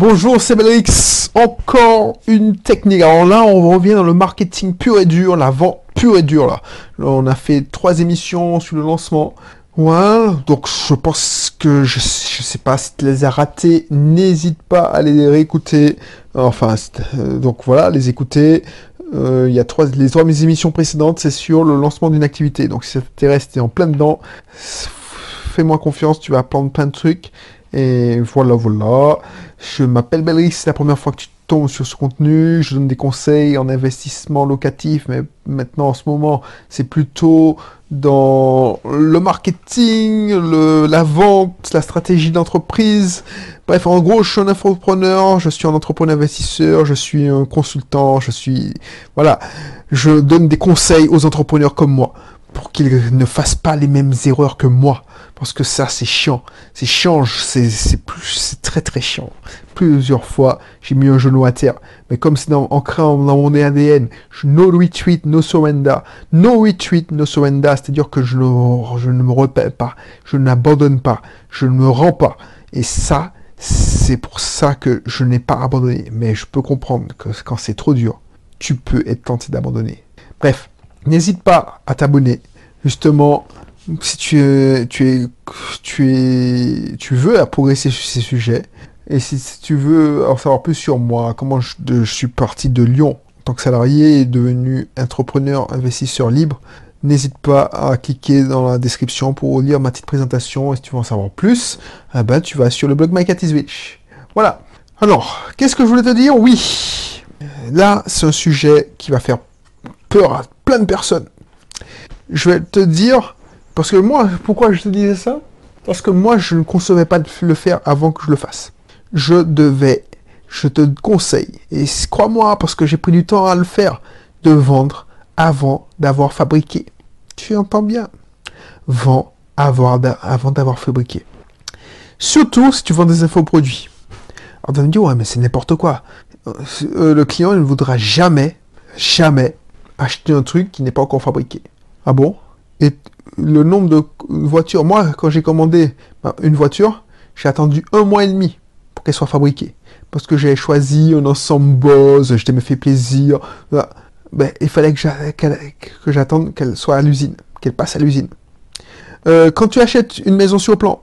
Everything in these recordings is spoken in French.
Bonjour, c'est Belrix. Encore une technique. Alors là, on revient dans le marketing pur et dur, la vente pure et dure là. On a fait trois émissions sur le lancement. Voilà, donc je pense que je, je sais pas si tu les as ratés, n'hésite pas à les réécouter. Enfin, euh, donc voilà, les écouter. Euh, Il y a trois, les trois mes émissions précédentes, c'est sur le lancement d'une activité. Donc si ça t'intéresse, en plein dedans. Fais-moi confiance, tu vas apprendre plein de trucs. Et voilà, voilà. Je m'appelle Belrix, c'est la première fois que tu tombes sur ce contenu. Je donne des conseils en investissement locatif, mais maintenant en ce moment, c'est plutôt dans le marketing, le, la vente, la stratégie d'entreprise. Bref, en gros, je suis un entrepreneur, je suis un entrepreneur investisseur, je suis un consultant, je suis... Voilà, je donne des conseils aux entrepreneurs comme moi pour qu'ils ne fassent pas les mêmes erreurs que moi. Parce que ça, c'est chiant. C'est chiant, c'est plus, c'est très très chiant. Plusieurs fois, j'ai mis un genou à terre. Mais comme c'est dans- ancré dans mon ADN, je- no retreat, no surrender. No retreat, no surrender. C'est-à-dire que je ne, je ne me repère pas. Je n'abandonne pas. Je ne me rends pas. Et ça, c'est pour ça que je n'ai pas abandonné. Mais je peux comprendre que quand c'est trop dur, tu peux être tenté d'abandonner. Bref, n'hésite pas à t'abonner. Justement, si tu tu es, tu veux progresser sur ces sujets, et si, tu veux en savoir plus sur moi, comment je, suis parti de Lyon en tant que salarié et devenu entrepreneur, investisseur libre, n'hésite pas à cliquer dans la description pour lire ma petite présentation. Et si tu veux en savoir plus, eh ben, tu vas sur le blog My. Voilà. Alors, qu'est-ce que je voulais te dire? Oui. Là, c'est un sujet qui va faire peur à plein de personnes. Je vais te dire, parce que moi, pourquoi je te disais ça? Parce que moi, je ne concevais pas de le faire avant que je le fasse. Je devais, je te conseille, et crois-moi, parce que j'ai pris du temps à le faire, de vendre avant d'avoir fabriqué. Tu entends bien? Vends avant d'avoir fabriqué. Surtout si tu vends des infoproduits. Alors tu me dire, ouais, mais c'est n'importe quoi. Euh, euh, le client, il ne voudra jamais, jamais acheter un truc qui n'est pas encore fabriqué. Ah bon? Et le nombre de voitures, moi, quand j'ai commandé bah, une voiture, j'ai attendu un mois et demi pour qu'elle soit fabriquée. Parce que j'avais choisi un ensemble Bose, je me fait plaisir. Voilà. Ben, il fallait que que j'attende qu'elle soit à l'usine, qu'elle passe à l'usine. Euh, quand tu achètes une maison sur plan,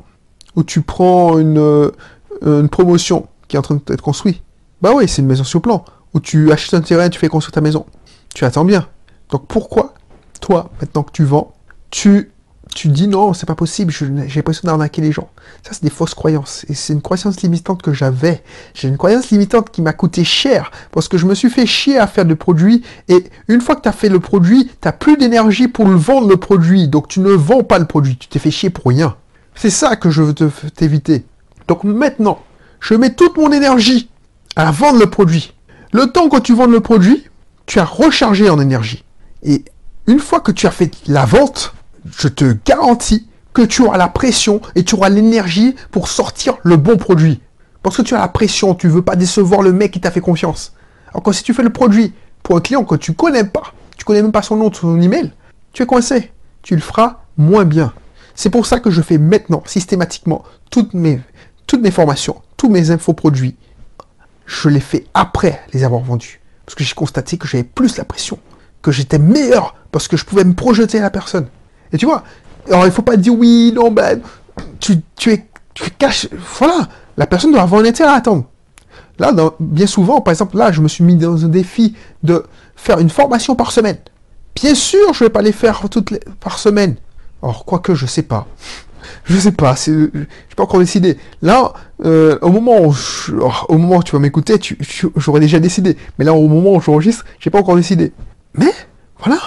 ou tu prends une, euh, promotion qui est en train d'être construite, bah oui, c'est une maison sur plan. Ou tu achètes un terrain, tu fais construire ta maison. Tu attends bien. Donc pourquoi, toi, maintenant que tu vends, tu, tu dis non, c'est pas possible, j'ai l'impression d'arnaquer les gens. Ça, c'est des fausses croyances. Et c'est une croyance limitante que j'avais. J'ai une croyance limitante qui m'a coûté cher. Parce que je me suis fait chier à faire des produits. Et une fois que tu as fait le produit, tu plus d'énergie pour le vendre, le produit. Donc tu ne vends pas le produit. Tu t'es fait chier pour rien. C'est ça que je veux te- t'éviter. Donc maintenant, je mets toute mon énergie à vendre le produit. Le temps que tu vends le produit, tu as rechargé en énergie. Et une fois que tu as fait la vente, je te garantis que tu auras la pression et tu auras l'énergie pour sortir le bon produit. Parce que tu as la pression, tu veux pas décevoir le mec qui t'a fait confiance. Alors que si tu fais le produit pour un client que tu connais pas, tu connais même pas son nom, son email, tu es coincé. Tu le feras moins bien. C'est pour ça que je fais maintenant, systématiquement, toutes mes, toutes mes formations, tous mes infoproduits, je les fais après les avoir vendus. Parce que j'ai constaté que j'avais plus la pression, que j'étais meilleur, parce que je pouvais me projeter à la personne. Et tu vois, alors il faut pas dire oui, non, ben, tu, tu es, tu caches, voilà, la personne doit avoir un intérêt à attendre. Là, bien souvent, par exemple, là, je me suis mis dans un défi de faire une formation par semaine. Bien sûr, je vais pas les faire toutes les, par semaine. Alors, quoique, je sais pas. Je sais pas, c'est, j'ai pas encore décidé. Là, euh, au moment où, je- oh, au moment où tu vas m'écouter, j'aurais déjà décidé. Mais là, au moment où j'enregistre, j'ai pas encore décidé. Mais, voilà,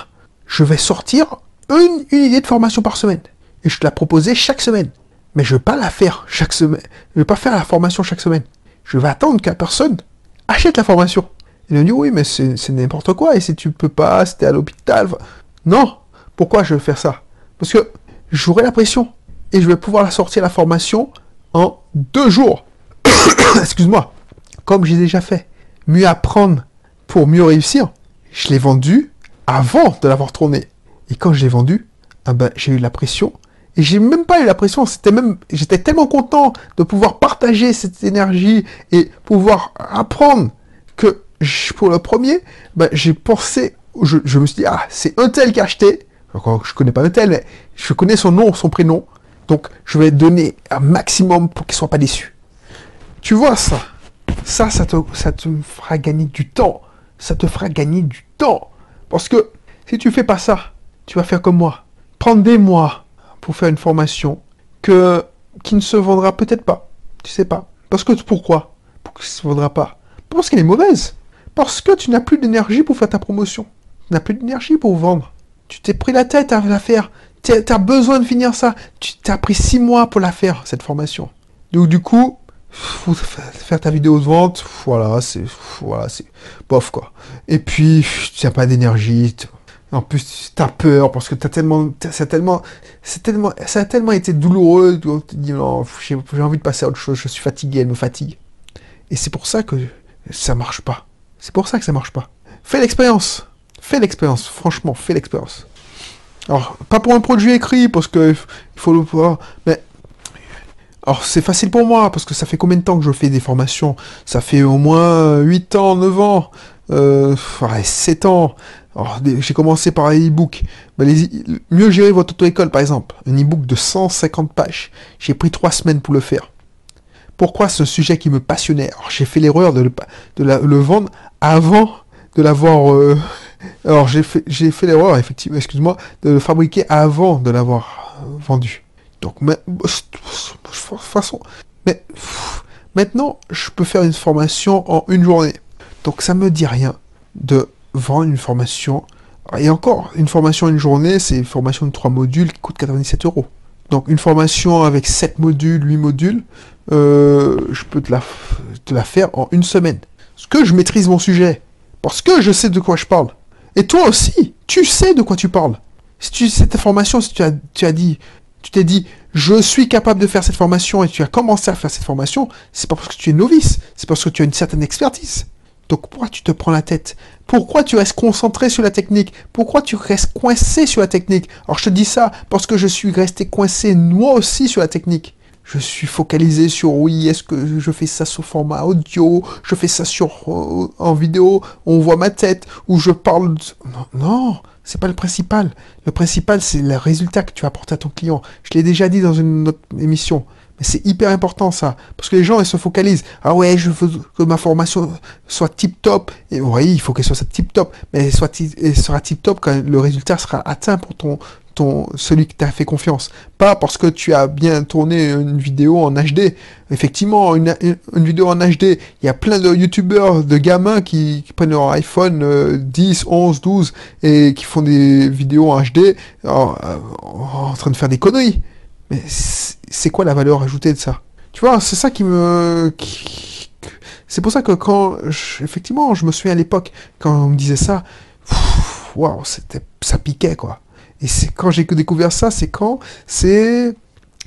je vais sortir une, une idée de formation par semaine. Et je te la proposer chaque semaine. Mais je vais pas la faire chaque semaine. Je vais pas faire la formation chaque semaine. Je vais attendre la personne achète la formation. Elle me dit, oui, mais c'est c'est n'importe quoi. Et si tu peux pas, si t'es à l'hôpital. Non. Pourquoi je vais faire ça? Parce que j'aurai la pression. Et je vais pouvoir sortir la formation en deux jours. Excuse-moi. Comme j'ai déjà fait. Mieux apprendre pour mieux réussir. Je l'ai vendu avant de l'avoir tourné. Et quand je l'ai vendu, ah ben, j'ai eu la pression Et j'ai même pas eu la pression, c'était même, j'étais tellement content de pouvoir partager cette énergie et pouvoir apprendre que pour le premier, ben, j'ai pensé, je, je, me suis dit, ah, c'est un tel qui a acheté. Encore, je connais pas un tel, mais je connais son nom, son prénom. Donc, je vais donner un maximum pour qu'il soit pas déçu. Tu vois ça? Ça, ça te, fera gagner du temps. Ça te fera gagner du temps. Parce que si tu fais pas ça, tu vas faire comme moi. Prendre des mois pour faire une formation que, qui ne se vendra peut-être pas. Tu sais pas. Parce que pourquoi? Ça ne se vendra pas Parce qu'elle est mauvaise. Parce que tu n'as plus d'énergie pour faire ta promotion. Tu n'as plus d'énergie pour vendre. Tu t'es pris la tête à faire. Tu as besoin de finir ça. Tu t'as pris six mois pour la faire, cette formation. Donc du coup, faire ta vidéo de vente, voilà, c'est voilà, c'est bof quoi. Et puis tu n'as pas d'énergie. En plus, tu as peur parce que t'as tellement, c'est tellement, tellement, ça a tellement été douloureux. Tu te dis non, j'ai envie de passer à autre chose. Je suis fatigué, elle me fatigue. Et c'est pour ça que ça marche pas. C'est pour ça que ça marche pas. Fais l'expérience. Fais l'expérience. Franchement, fais l'expérience. Alors, pas pour un produit écrit, parce que il faut le voir, mais alors c'est facile pour moi, parce que ça fait combien de temps que je fais des formations? Ça fait au moins 8 ans, 9 ans, euh, 7 ans. J'ai commencé par un e-book. mieux gérer votre auto-école, par exemple. Un e-book de 150 pages. J'ai pris 3 semaines pour le faire. Pourquoi ce sujet qui me passionnait? Alors j'ai fait l'erreur de, le, de le vendre avant de l'avoir... Euh, alors j'ai fait, j'ai fait l'erreur, effectivement, excuse-moi, de le fabriquer avant de l'avoir vendu. Donc, mais, façon, mais maintenant, je peux faire une formation en une journée. Donc, ça me dit rien de vendre une formation. Et encore, une formation en une journée, c'est une formation de 3 modules qui coûte 97 euros. Donc, une formation avec 7 modules, 8 modules, euh, je peux te la, te la faire en une semaine. Parce que je maîtrise mon sujet. Parce que je sais de quoi je parle. Et toi aussi, tu sais de quoi tu parles. Si tu sais ta formation, si tu as, tu as dit, tu t'es dit, je suis capable de faire cette formation et tu as commencé à faire cette formation, c'est pas parce que tu es novice, c'est parce que tu as une certaine expertise. Donc pourquoi tu te prends la tête? Pourquoi tu restes concentré sur la technique? Pourquoi tu restes coincé sur la technique? Alors je te dis ça parce que je suis resté coincé moi aussi sur la technique. Je suis focalisé sur oui, est-ce que je fais ça sous format audio, je fais ça sur euh, en vidéo, on voit ma tête ou je parle non, non, c'est pas le principal. Le principal, c'est le résultat que tu apportes à ton client. Je l'ai déjà dit dans une autre émission. Mais c'est hyper important ça. Parce que les gens, ils se focalisent. Ah ouais, je veux que ma formation soit tip top. Et oui, il faut qu'elle soit tip top. Mais elle, soit elle sera tip top quand le résultat sera atteint pour ton, celui qui t'a fait confiance. Pas parce que tu as bien tourné une vidéo en HD. Effectivement, une, vidéo en HD, il y a plein de youtubeurs, de gamins qui, prennent leur iPhone 10, 11, 12 et qui font des vidéos en HD euh, en, train de faire des conneries. Mais c'est quoi la valeur ajoutée de ça? Tu vois, c'est ça qui me... c'est pour ça que quand... effectivement, je me souviens à l'époque, quand on me disait ça, waouh, ça piquait, quoi. Et c'est quand j'ai découvert ça, c'est quand C'est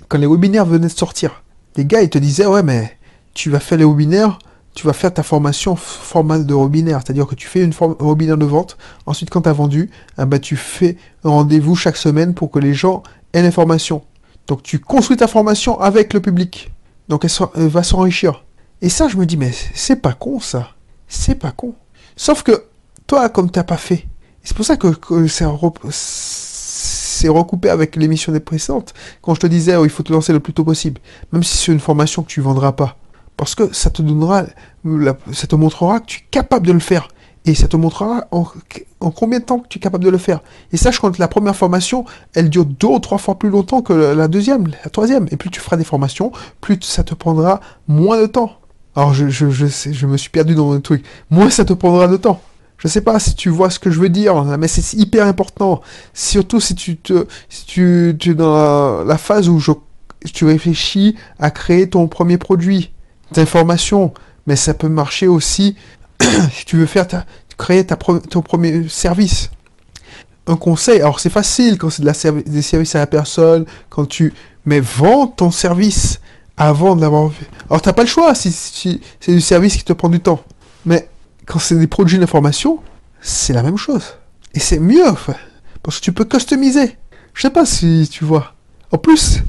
quand les webinaires venaient de sortir. Les gars, ils te disaient, ouais, mais tu vas faire les webinaires, tu vas faire ta formation format de webinaire. C'est-à-dire que tu fais une forme webinaire de vente. Ensuite, quand tu as vendu, ben, tu fais un rendez-vous chaque semaine pour que les gens aient l'information. Donc, tu construis ta formation avec le public. Donc, elle, va s'enrichir. Et ça, je me dis, mais c'est pas con, ça. C'est pas con. Sauf que, toi, comme t'as pas fait, c'est pour ça que, que c'est recoupé avec l'émission des précédentes, quand je te disais, oh, il faut te lancer le plus tôt possible, même si c'est une formation que tu vendras pas. Parce que ça te donnera, ça te montrera que tu es capable de le faire. Et ça te montrera en, combien de temps que tu es capable de le faire. Et sache quand la première formation, elle dure deux ou trois fois plus longtemps que la deuxième, la troisième. Et plus tu feras des formations, plus ça te prendra moins de temps. Alors je, je, je, je me suis perdu dans le truc. Moins ça te prendra de temps. Je sais pas si tu vois ce que je veux dire, mais c'est hyper important. Surtout si tu te, es dans la, phase où je, tu réfléchis à créer ton premier produit d'information. Mais ça peut marcher aussi si tu veux faire ta, créer ta, ton premier service. Un conseil, alors c'est facile quand c'est de des services à la personne, quand tu, mais vends ton service avant de l'avoir fait. Alors t'as pas le choix si, si c'est du service qui te prend du temps. Mais quand c'est des produits d'information, c'est la même chose. Et c'est mieux, parce que tu peux customiser. Je sais pas si tu vois. En plus,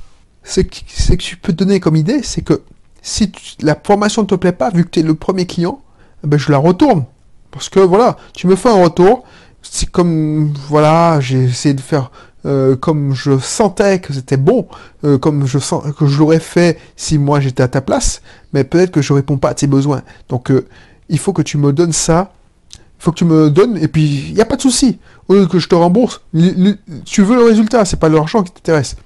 ce que, tu peux te donner comme idée, c'est que si la formation ne te plaît pas, vu que tu es le premier client, eh ben je la retourne. Parce que voilà, tu me fais un retour, c'est comme, voilà, j'ai essayé de faire euh, comme je sentais que c'était bon, euh, comme je sens que je l'aurais fait si moi j'étais à ta place, mais peut-être que je réponds pas à tes besoins. Donc euh, il faut que tu me donnes ça, il faut que tu me donnes, et puis il n'y a pas de souci. Au lieu que je te rembourse, tu veux le résultat, c'est pas l'argent qui t'intéresse.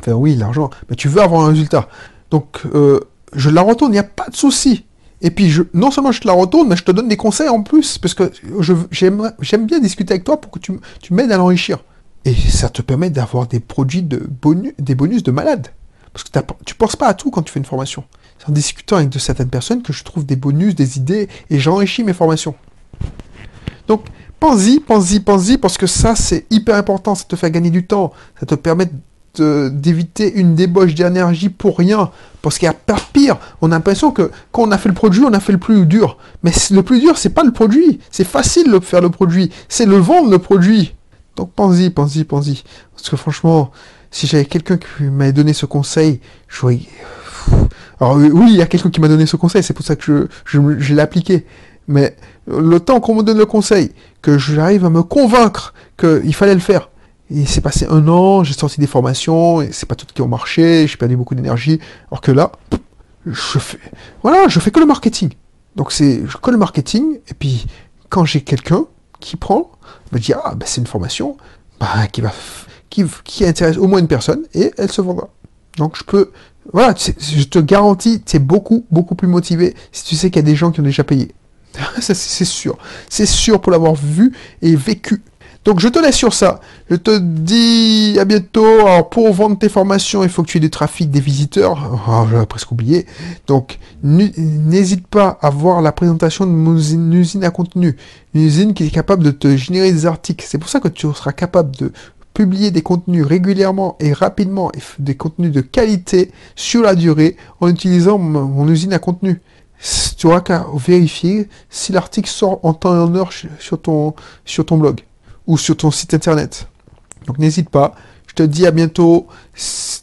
Enfin oui, l'argent, mais tu veux avoir un résultat. Donc euh, je la retourne, il n'y a pas de souci. Et puis, non seulement je te la retourne, mais je te donne des conseils en plus, parce que j'aime bien discuter avec toi pour que tu, m'aides à l'enrichir. Et ça te permet d'avoir des produits de bonus, des bonus de malade. Parce que tu penses pas à tout quand tu fais une formation. C'est en discutant avec de certaines personnes que je trouve des bonus, des idées, et j'enrichis mes formations. Donc, pense-y, pense-y, pense-y, parce que ça, c'est hyper important. Ça te fait gagner du temps. Ça te permet d'éviter une débauche d'énergie pour rien. Parce qu'il y a pas pire. On a l'impression que quand on a fait le produit, on a fait le plus dur. Mais le plus dur, c'est pas le produit. C'est facile de faire le produit. C'est le vendre, le produit. Donc, pense-y, pense-y, pense-y. Parce que franchement, si j'avais quelqu'un qui m'avait donné ce conseil, j'aurais... Alors oui, oui, il y a quelqu'un qui m'a donné ce conseil, c'est pour ça que je, l'ai appliqué. Mais le temps qu'on me donne le conseil, que j'arrive à me convaincre qu'il fallait le faire, il s'est passé un an, j'ai sorti des formations, et c'est pas toutes qui ont marché, j'ai perdu beaucoup d'énergie, alors que là, je fais, voilà, je fais que le marketing. Donc c'est que le marketing, et puis quand j'ai quelqu'un qui prend, me dit ah ben c'est une formation, bah, qui va, qui, qui intéresse au moins une personne, et elle se vendra. Donc je peux, voilà, je te garantis, tu es beaucoup, beaucoup plus motivé si tu sais qu'il y a des gens qui ont déjà payé. C'est sûr. C'est sûr pour l'avoir vu et vécu. Donc je te laisse sur ça. Je te dis à bientôt. Alors pour vendre tes formations, il faut que tu aies du trafic, des visiteurs. Oh, J'avais presque oublié. Donc n'hésite pas à voir la présentation de mon usine à contenu. Une usine qui est capable de te générer des articles. C'est pour ça que tu seras capable de publier des contenus régulièrement et rapidement et des contenus de qualité sur la durée en utilisant mon, usine à contenu. Tu auras qu'à vérifier si l'article sort en temps et en heure sur ton, sur ton blog ou sur ton site internet. Donc n'hésite pas. Je te dis à bientôt.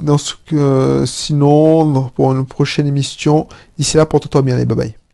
Dans ce que, sinon, pour une prochaine émission. D'ici là, porte-toi bien. Allez, bye bye.